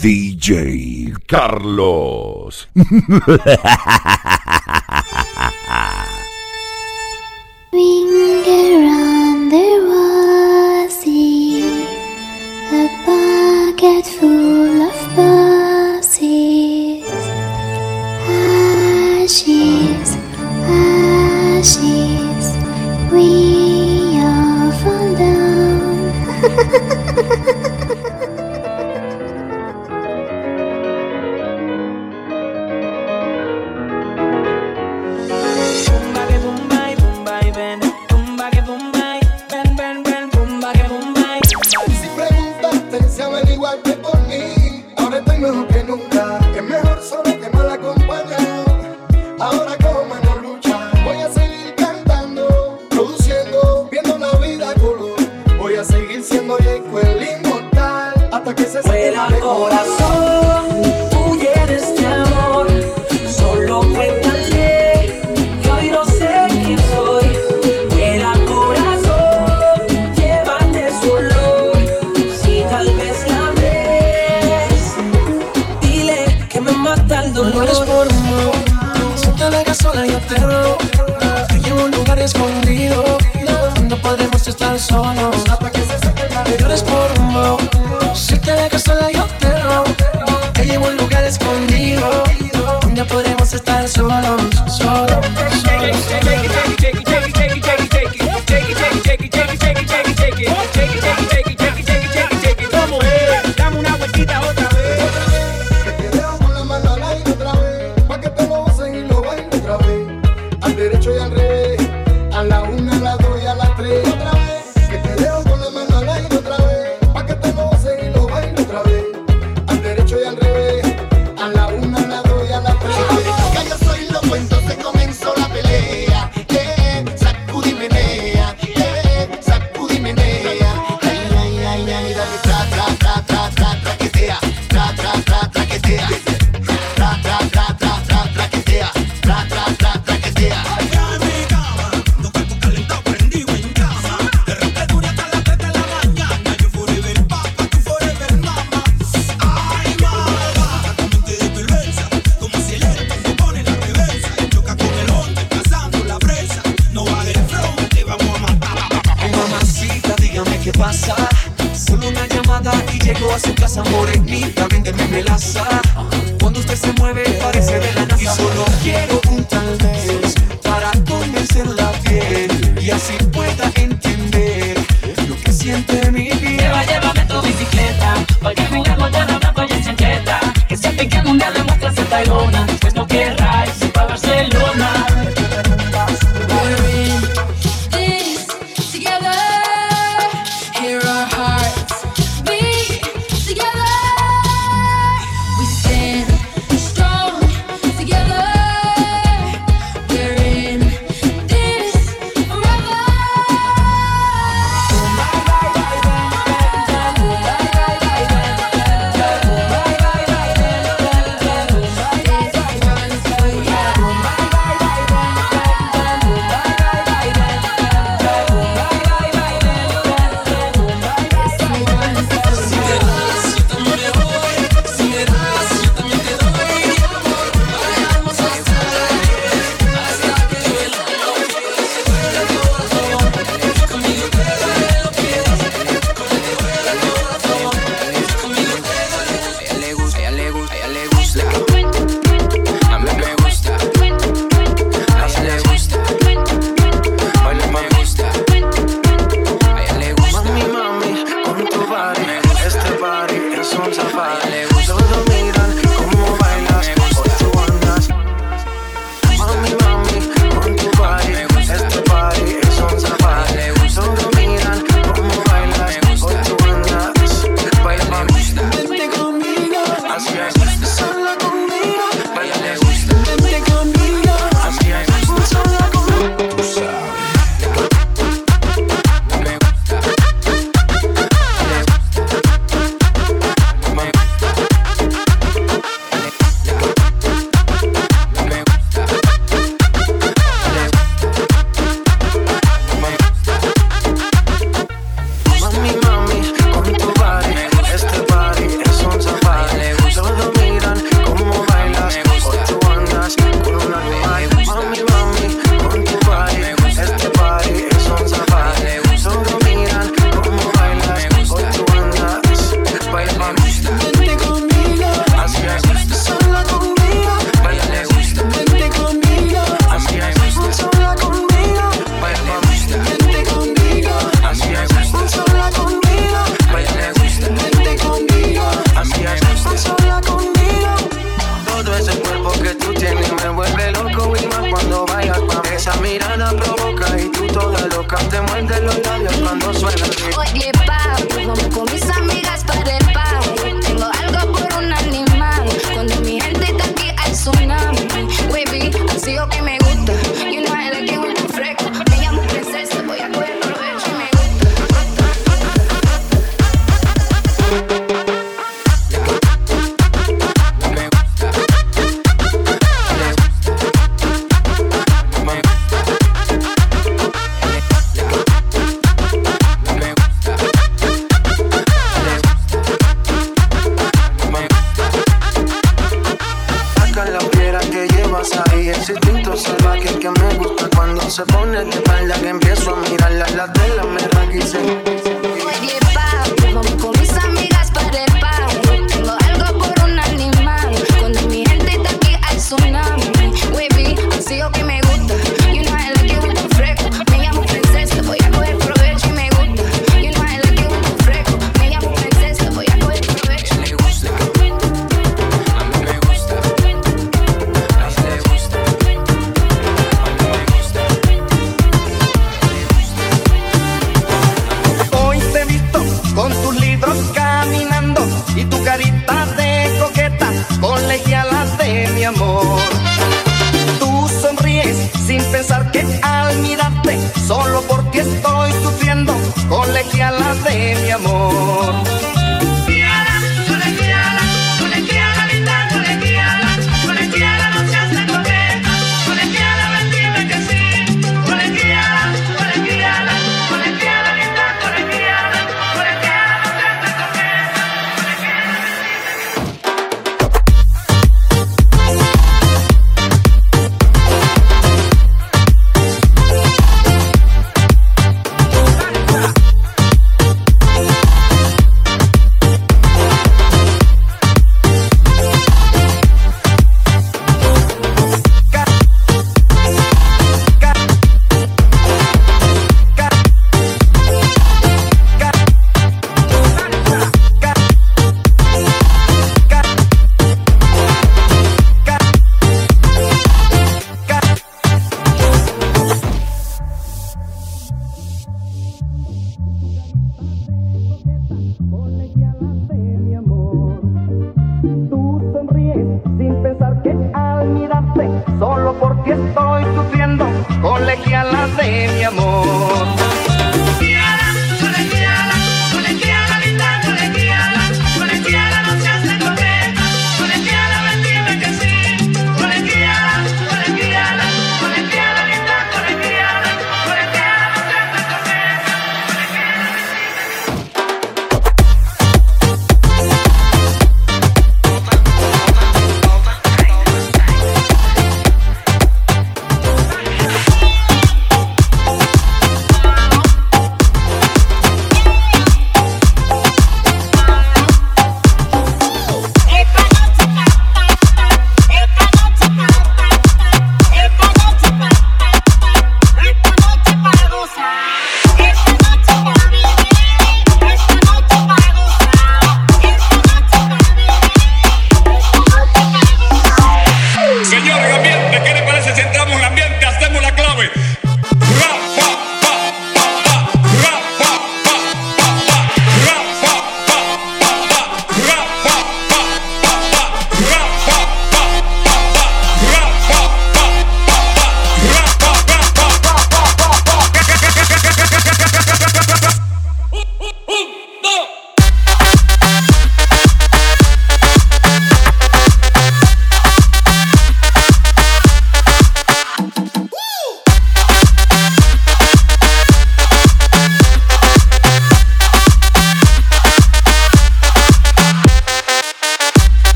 DJ Carlos.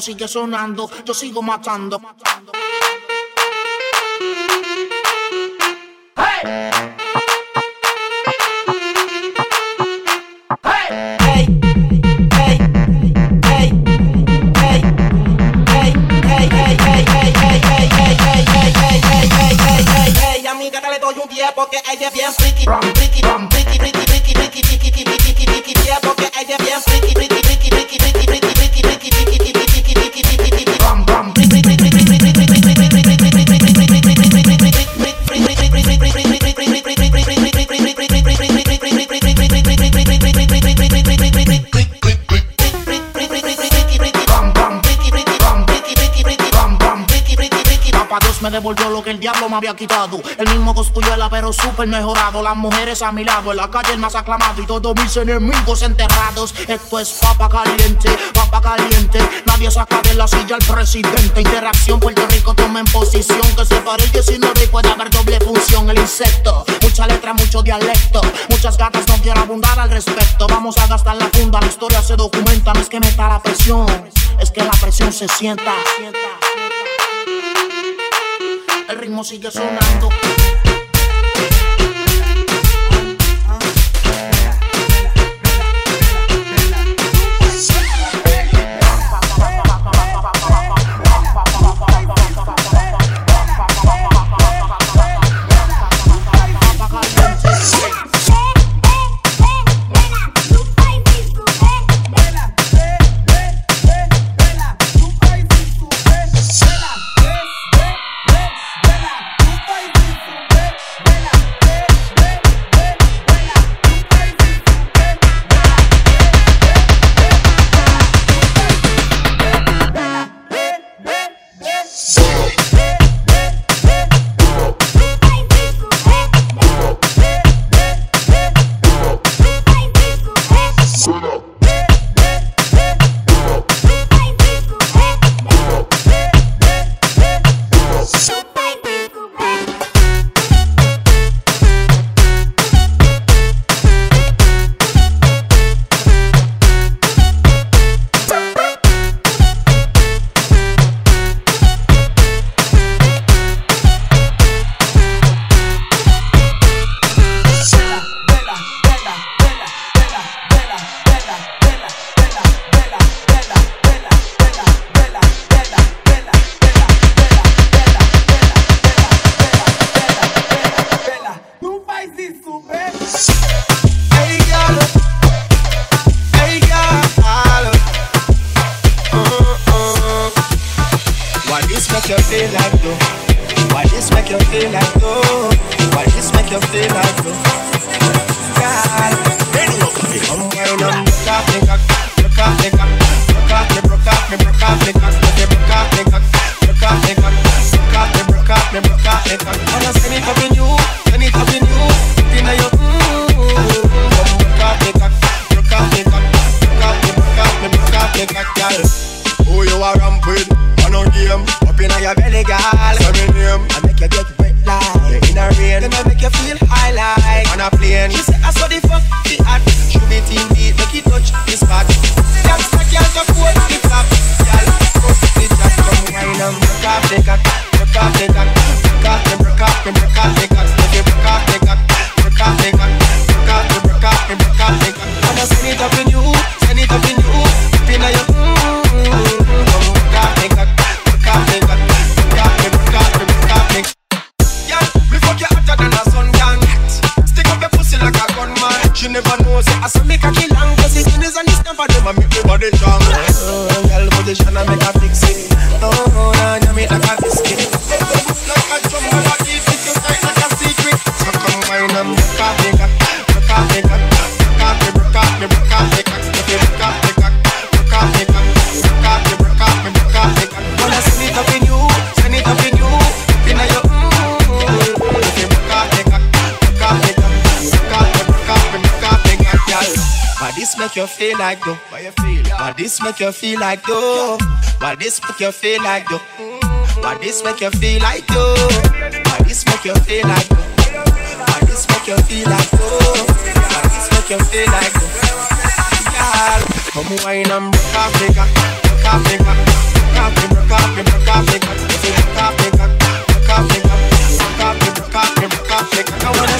sigue sonando, yo sigo matando. matando. me había quitado. El mismo cosculluela, pero súper mejorado. Las mujeres a mi lado, en la calle el más aclamado. Y todos mis enemigos enterrados. Esto es papa caliente, papa caliente. Nadie saca de la silla al presidente. Interacción, Puerto Rico toma en posición. Que se pare el 19 y puede haber doble función. El insecto, mucha letra, mucho dialecto. Muchas gatas no quiero abundar al respecto. Vamos a gastar la funda, la historia se documenta. No es que meta la presión, es que la presión se sienta el ritmo sigue sonando. Make you feel like though? Why this make you feel like though? Why this make you feel like though? Girl, come wine and broke off me cock, broke off me cock, broke off me, broke off me, broke off me cock, broke off me cock, broke off me cock, broke off me, broke off me, broke off me cock. You feel like though? Why you feel? Why this make you feel like though? Why this make you feel like though? Why this make you feel like though? Why this make you feel like though? Why this make you feel like though? Why this make you feel like though? Come wine and broke off me cock, broke off me cock, broke off me, broke off me, broke off me cock, broke off me cock, broke off me cock, broke off me, broke off me, broke off me cock. I wanna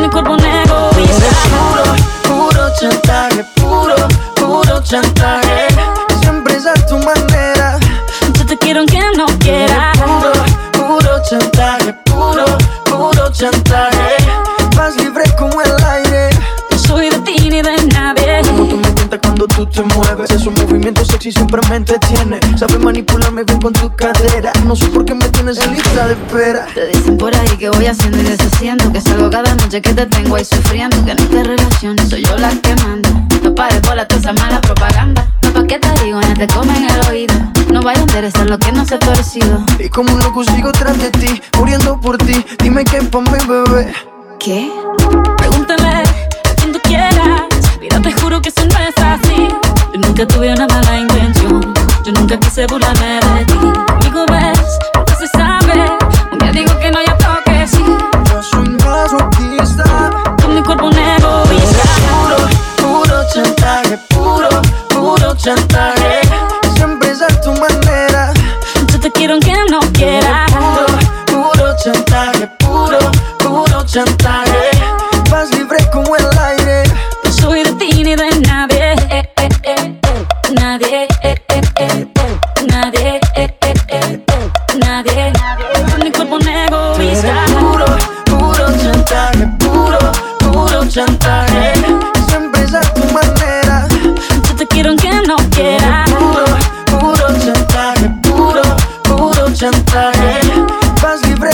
Mi cuerpo negro y está puro, puro chantaje Puro, puro chantaje Siempre es a tu manera Yo te quiero aunque no quiera. Puro, puro chantaje, puro, puro chantaje. Vas libre como el aire. No soy de ti ni de nadie. Como tú me cuentas cuando tú te mueves. Movimientos sexy siempre me entretiene. Sabes manipularme bien con tu cadera. No sé por qué me tienes en lista de espera. Te dicen por ahí que voy haciendo y deshaciendo Que salgo cada noche que te tengo ahí sufriendo Que en esta relación soy yo la que manda No pares por la esa mala propaganda No pa' qué te digo, no te comen el oído No vaya a interesar lo que no se ha torcido Y como un loco sigo tras de ti, muriendo por ti. Dime qué pa' mi bebé. ¿Qué? Pregúntale a quien tú quieras Mira, te juro que eso no es así nunca tuve una mala intención Yo nunca quise burlarme de ti Conmigo ves, nunca se sabe Un día digo que no, ya que sí Yo soy masoquista. Con mi cuerpo Eres está puro, puro chantaje. Puro, puro chantaje. Siempre es a tu manera. Yo te quiero aunque no quiera. Puro, puro chantaje. Puro, puro chantaje. Nadie. eh, eh, eh, eh. Nadie. eh, eh, eh, eh. Nadie. Mi cuerpo Eres está puro, puro chantaje. Puro, puro chantaje. Siempre es tu manera. Yo te quiero aunque no quiera. Puro, puro chantaje. Puro, chantaje. Vas libre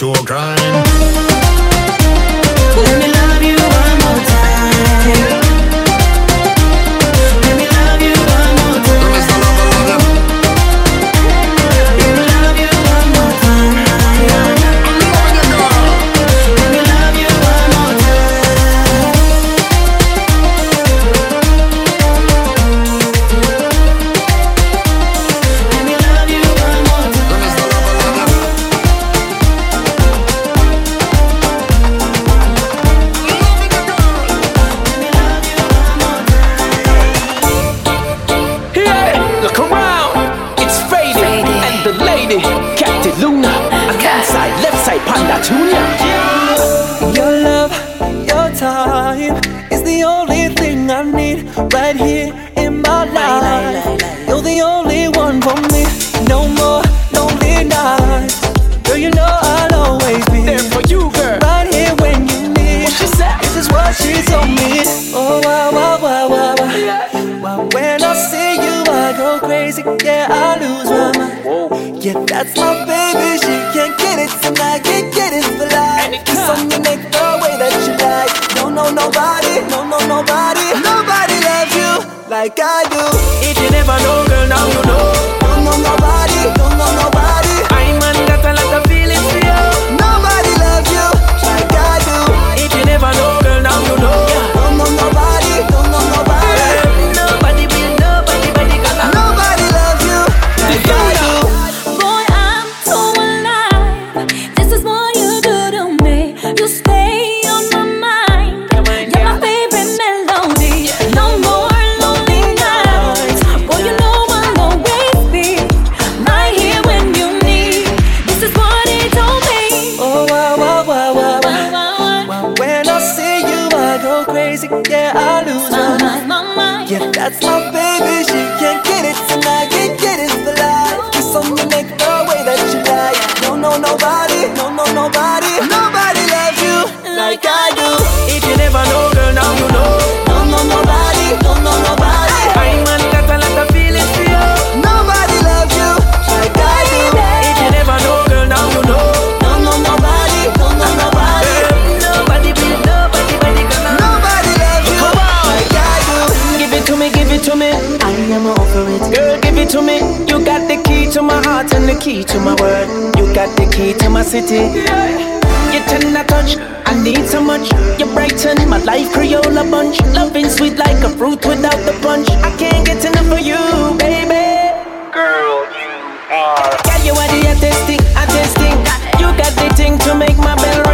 to a crime. Oh, wow, wow, wow, wow, wow. wow when I see you, I go crazy. Yeah, I lose my mind. Yeah, that's my baby. She can't get it, tonight. Can't get it for life. Kiss on your neck the way that you like. No, no, nobody, no, no, nobody, nobody loves you like I do. If you never know, girl, now you know. key to my world. You got the key to my city. You tend to touch, I need so much. You brighten my life, Crayola bunch. Loving sweet like a fruit without the punch. I can't get enough of you, baby. Girl, you are. Yeah, you are the artistic, artistic. You got the thing to make my bell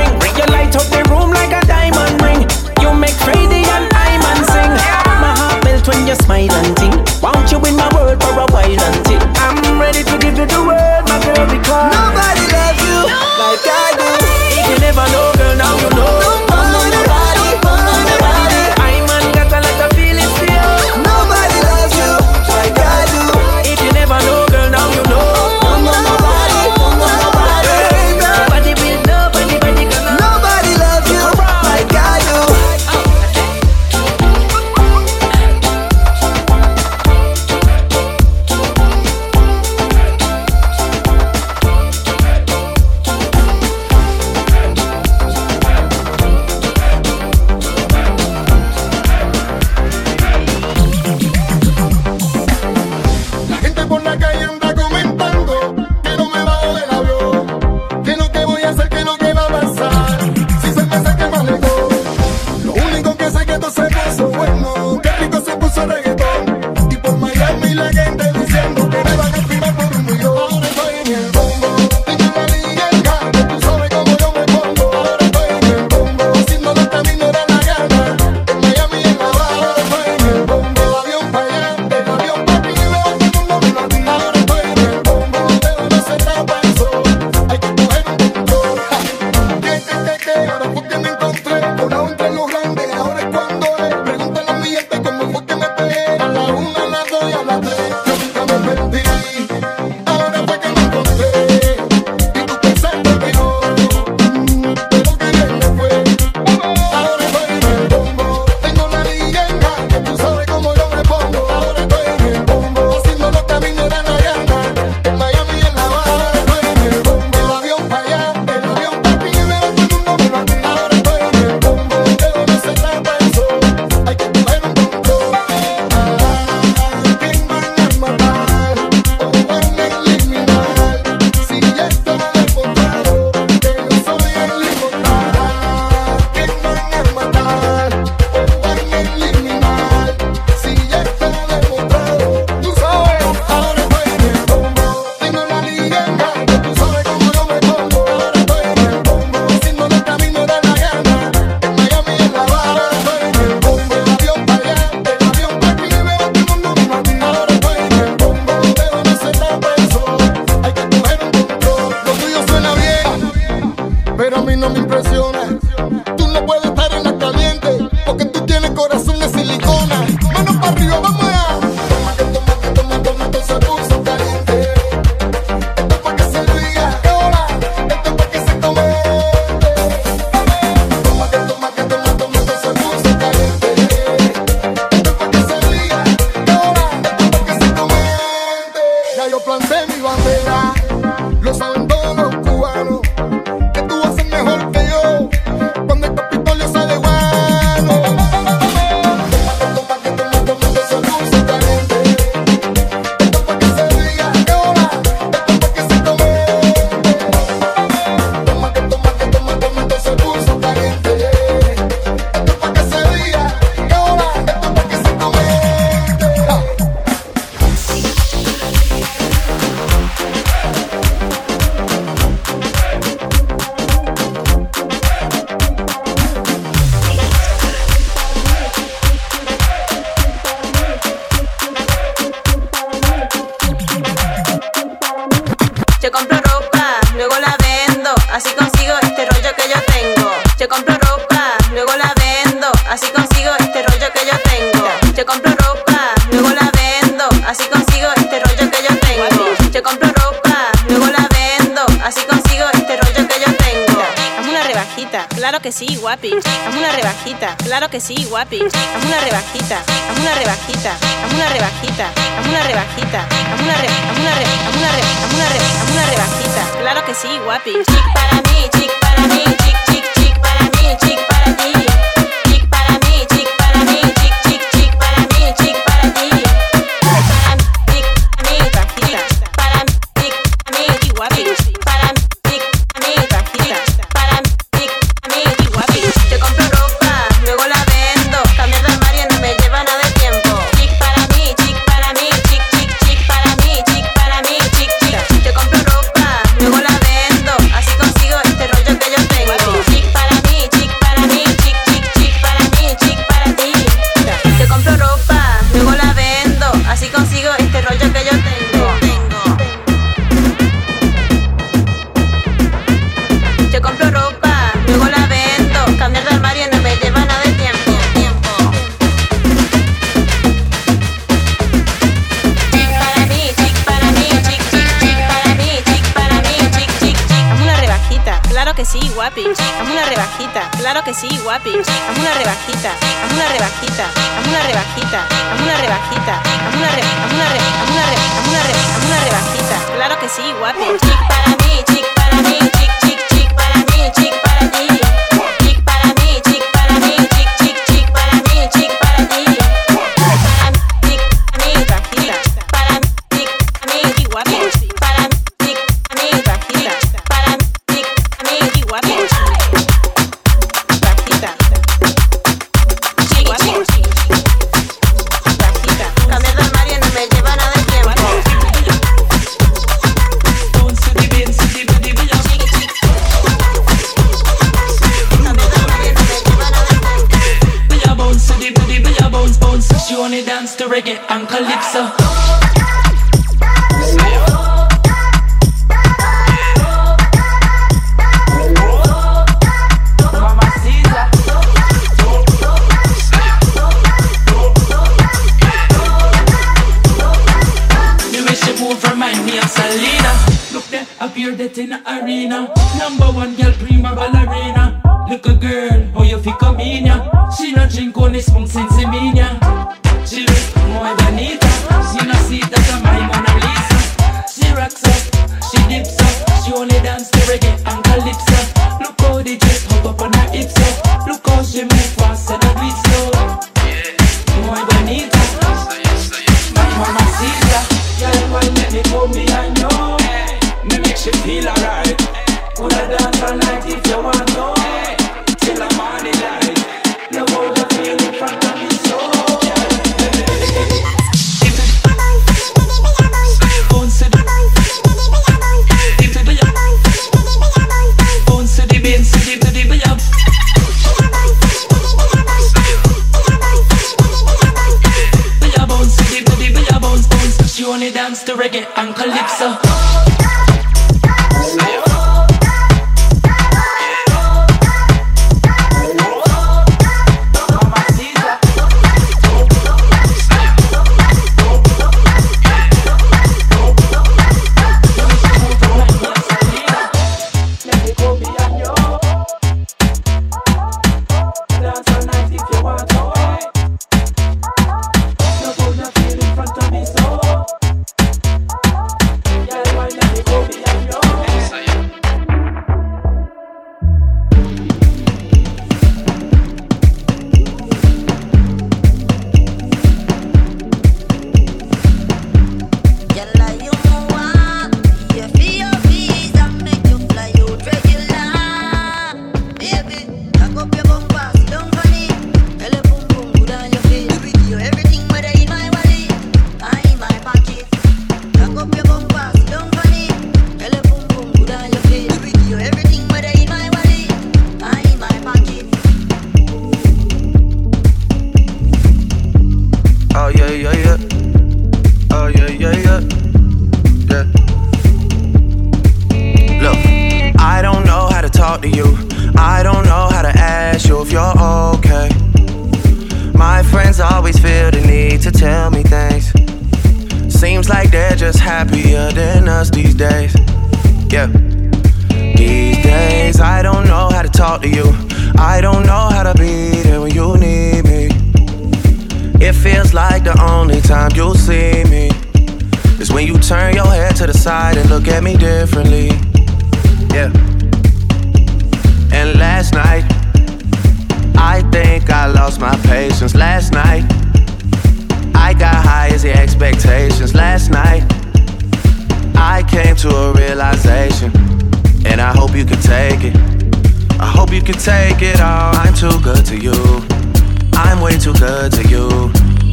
ready to give you the world, my girl, because nobody loves you no like I do. You never know.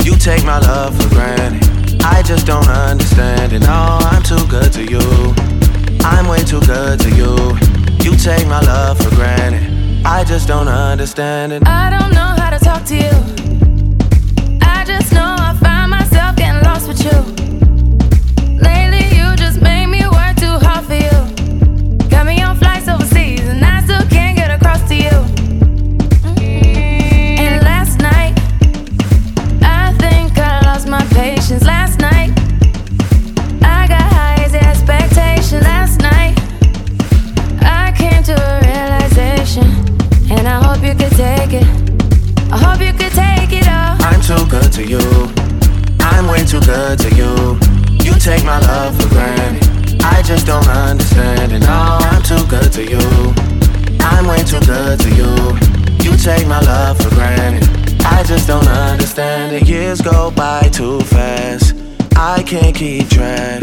You. Take my love for granted. I just don't understand it. No, I'm too good to you. I'm way too good to you. You take my love for granted. I just don't understand it. I don't know how to talk to you. I just know I find myself getting lost with you. Take it. I hope you could take it all. I'm too good to you. I'm way too good to you. You take my love for granted. I just don't understand it. No, I'm too good to you. I'm way too good to you. You take my love for granted. I just don't understand it. Years go by too fast. I can't keep track.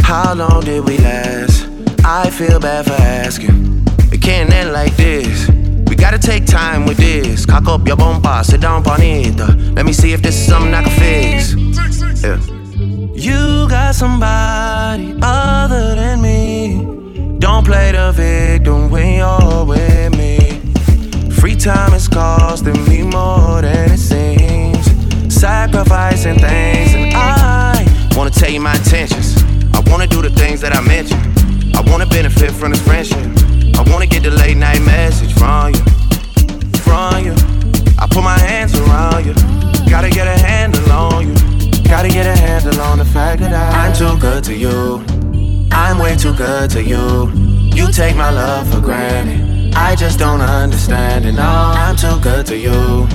How long did we last? I feel bad for asking. It can't end like this. Gotta take time with this. Cock up your bumper, sit down on. Let me see if this is something I can fix. Yeah. You got somebody other than me. Don't play the victim when you're with me. Free time is costing me more than it seems. Sacrificing things, and I wanna tell you my intentions. I wanna do the things that I mentioned. I wanna benefit from this friendship. I wanna get the late night message from you, good to you. You take my love for granted. I just don't understand it. No, I'm too good to you.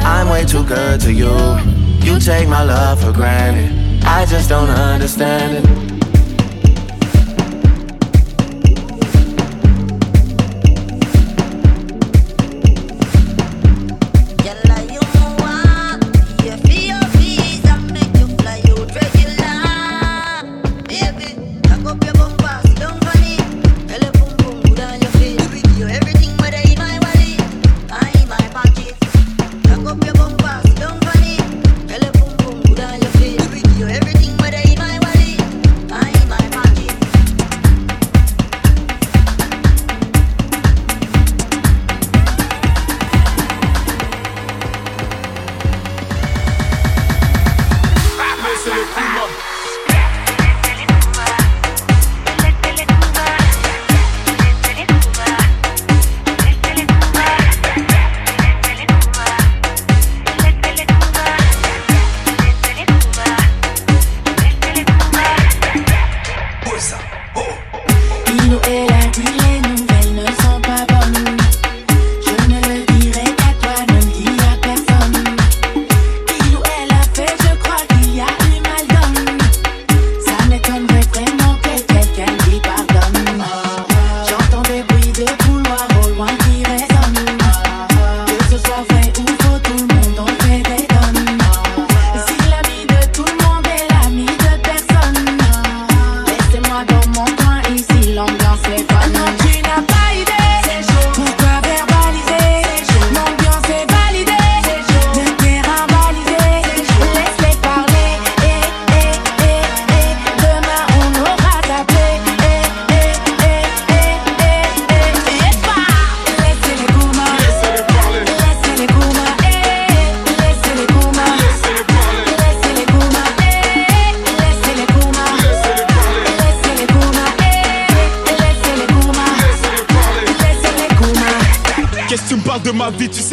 I'm way too good to you. You take my love for granted. I just don't understand it.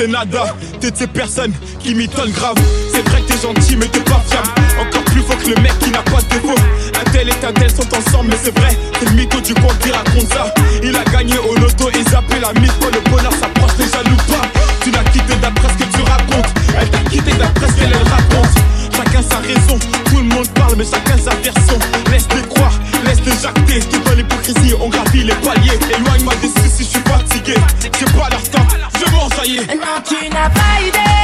Tu sais nada. T'es de ces personnes qui m'étonnent grave. C'est vrai que t'es gentil, mais t'es pas fiable. Encore plus faux que le mec qui n'a pas de défaut. Un tel et un tel sont ensemble, mais c'est vrai. C'est le mytho du coin qui raconte ça. Il a gagné au loto et zappé la mise. Le bonheur s'approche, les jaloux pas. Tu l'as quitté d'après ce que tu racontes. Elle t'a quitté d'après ce qu'elle elle raconte. Chacun sa raison, tout le monde parle, mais chacun sa version. Laisse-les croire, laisse-les jacter. C'est dans l'hypocrisie, on gravit les paliers. Éloigne-moi est. Non,